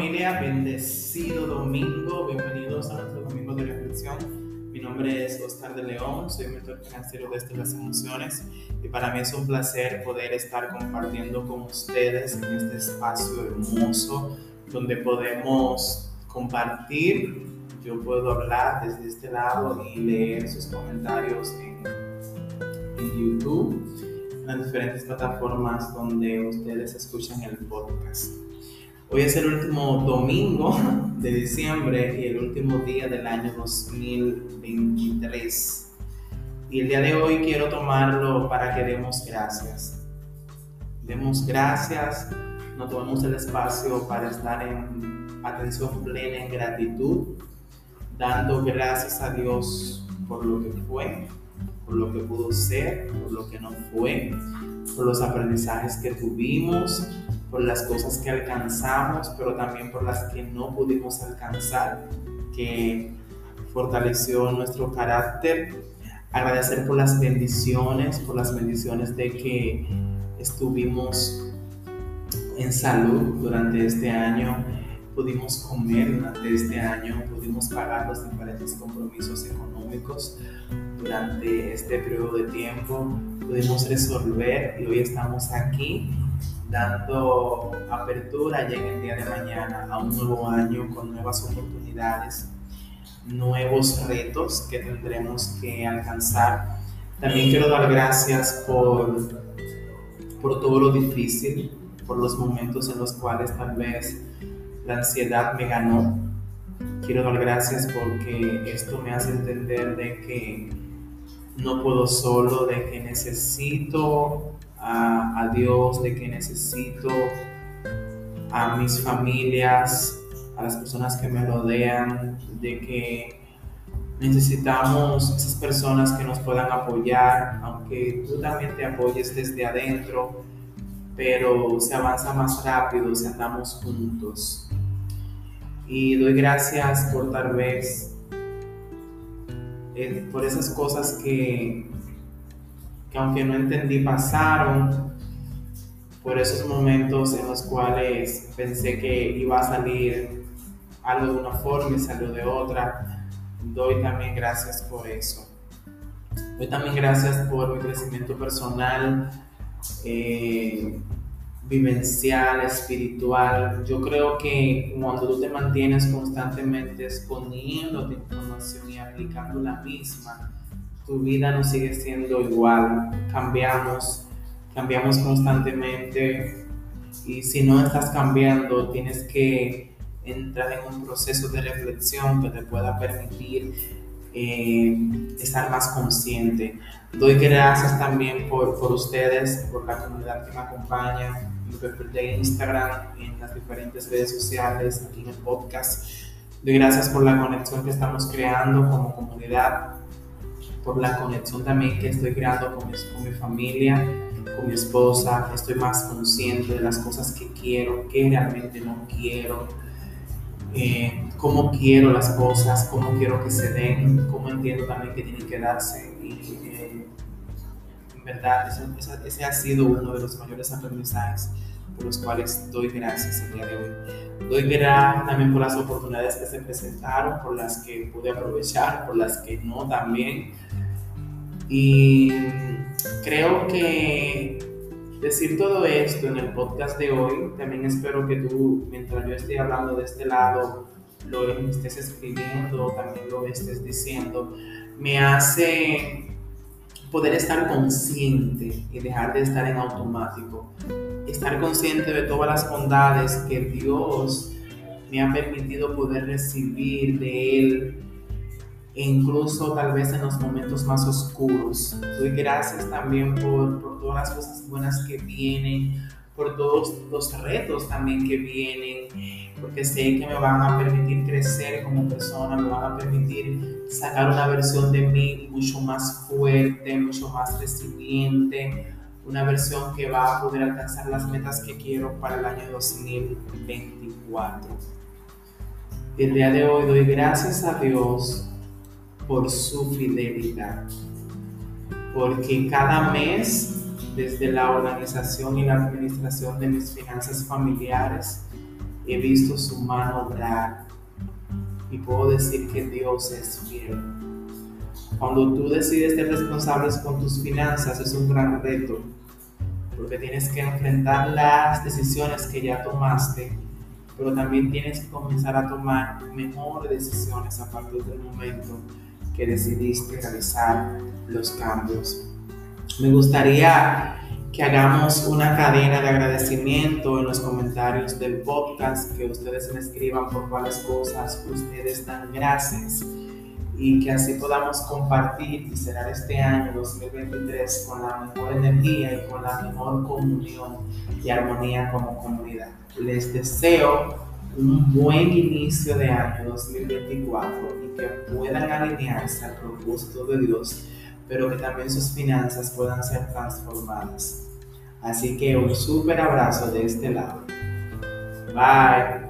familia, bendecido domingo, bienvenidos a nuestro domingo de reflexión. Mi nombre es Oscar de León, soy mentor financiero de este Las Emociones y para mí es un placer poder estar compartiendo con ustedes en este espacio hermoso donde podemos compartir. Yo puedo hablar desde este lado y leer sus comentarios en, en YouTube, en las diferentes plataformas donde ustedes escuchan el podcast. Hoy es el último domingo de diciembre y el último día del año 2023. Y el día de hoy quiero tomarlo para que demos gracias. Demos gracias, nos tomamos el espacio para estar en atención plena, en gratitud, dando gracias a Dios por lo que fue, por lo que pudo ser, por lo que no fue, por los aprendizajes que tuvimos, por las cosas que alcanzamos, pero también por las que no pudimos alcanzar, que fortaleció nuestro carácter. Agradecer por las bendiciones, por las bendiciones de que estuvimos en salud durante este año, pudimos comer durante este año, pudimos pagar los diferentes compromisos económicos durante este periodo de tiempo, pudimos resolver y hoy estamos aquí dando apertura ya en el día de mañana a un nuevo año con nuevas oportunidades, nuevos retos que tendremos que alcanzar. También quiero dar gracias por, por todo lo difícil, por los momentos en los cuales tal vez la ansiedad me ganó. Quiero dar gracias porque esto me hace entender de que no puedo solo, de que necesito a, Dios, de que necesito a mis familias, a las personas que me rodean, de que necesitamos esas personas que nos puedan apoyar, aunque tú también te apoyes desde adentro, pero se avanza más rápido si andamos juntos. Y doy gracias por tal vez, eh, por esas cosas que que aunque no entendí pasaron por esos momentos en los cuales pensé que iba a salir algo de una forma y salió de otra. Doy también gracias por eso. Doy también gracias por mi crecimiento personal, eh, vivencial, espiritual. Yo creo que cuando tú te mantienes constantemente exponiendo tu información y aplicando la misma, tu vida no sigue siendo igual, cambiamos, cambiamos constantemente y si no estás cambiando tienes que entrar en un proceso de reflexión que te pueda permitir eh, estar más consciente. Doy gracias también por, por ustedes, por la comunidad que me acompaña, en perfil Instagram, en las diferentes redes sociales, aquí en el podcast. Doy gracias por la conexión que estamos creando como comunidad por la conexión también que estoy creando con mi, con mi familia, con mi esposa, estoy más consciente de las cosas que quiero, que realmente no quiero, eh, cómo quiero las cosas, cómo quiero que se den, cómo entiendo también que tienen que darse. Y eh, en verdad, ese, ese, ha sido uno de los mayores aprendizajes por los cuales doy gracias el día de hoy. Doy gracias también por las oportunidades que se presentaron, por las que pude aprovechar, por las que no también y creo que decir todo esto en el podcast de hoy, también espero que tú, mientras yo esté hablando de este lado, lo estés escribiendo, también lo estés diciendo, me hace poder estar consciente y dejar de estar en automático. Estar consciente de todas las bondades que Dios me ha permitido poder recibir de Él incluso tal vez en los momentos más oscuros. Doy gracias también por, por, todas las cosas buenas que vienen, por todos los retos también que vienen, porque sé que me van a permitir crecer como persona, me van a permitir sacar una versión de mí mucho más fuerte, mucho más resiliente, una versión que va a poder alcanzar las metas que quiero para el año 2024. El día de hoy doy gracias a Dios por su fidelidad. Porque cada mes, desde la organización y la administración de mis finanzas familiares, he visto su mano obrar y puedo decir que Dios es fiel. Cuando tú decides ser responsable con tus finanzas es un gran reto, porque tienes que enfrentar las decisiones que ya tomaste, pero también tienes que comenzar a tomar mejores decisiones a partir del momento que decidiste realizar los cambios. Me gustaría que hagamos una cadena de agradecimiento en los comentarios del podcast, que ustedes me escriban por cuáles cosas ustedes dan gracias y que así podamos compartir y cerrar este año 2023 con la mejor energía y con la mejor comunión y armonía como comunidad. Les deseo un buen inicio de año 2024 y que puedan alinearse al propósito de Dios, pero que también sus finanzas puedan ser transformadas. Así que un súper abrazo de este lado. Bye.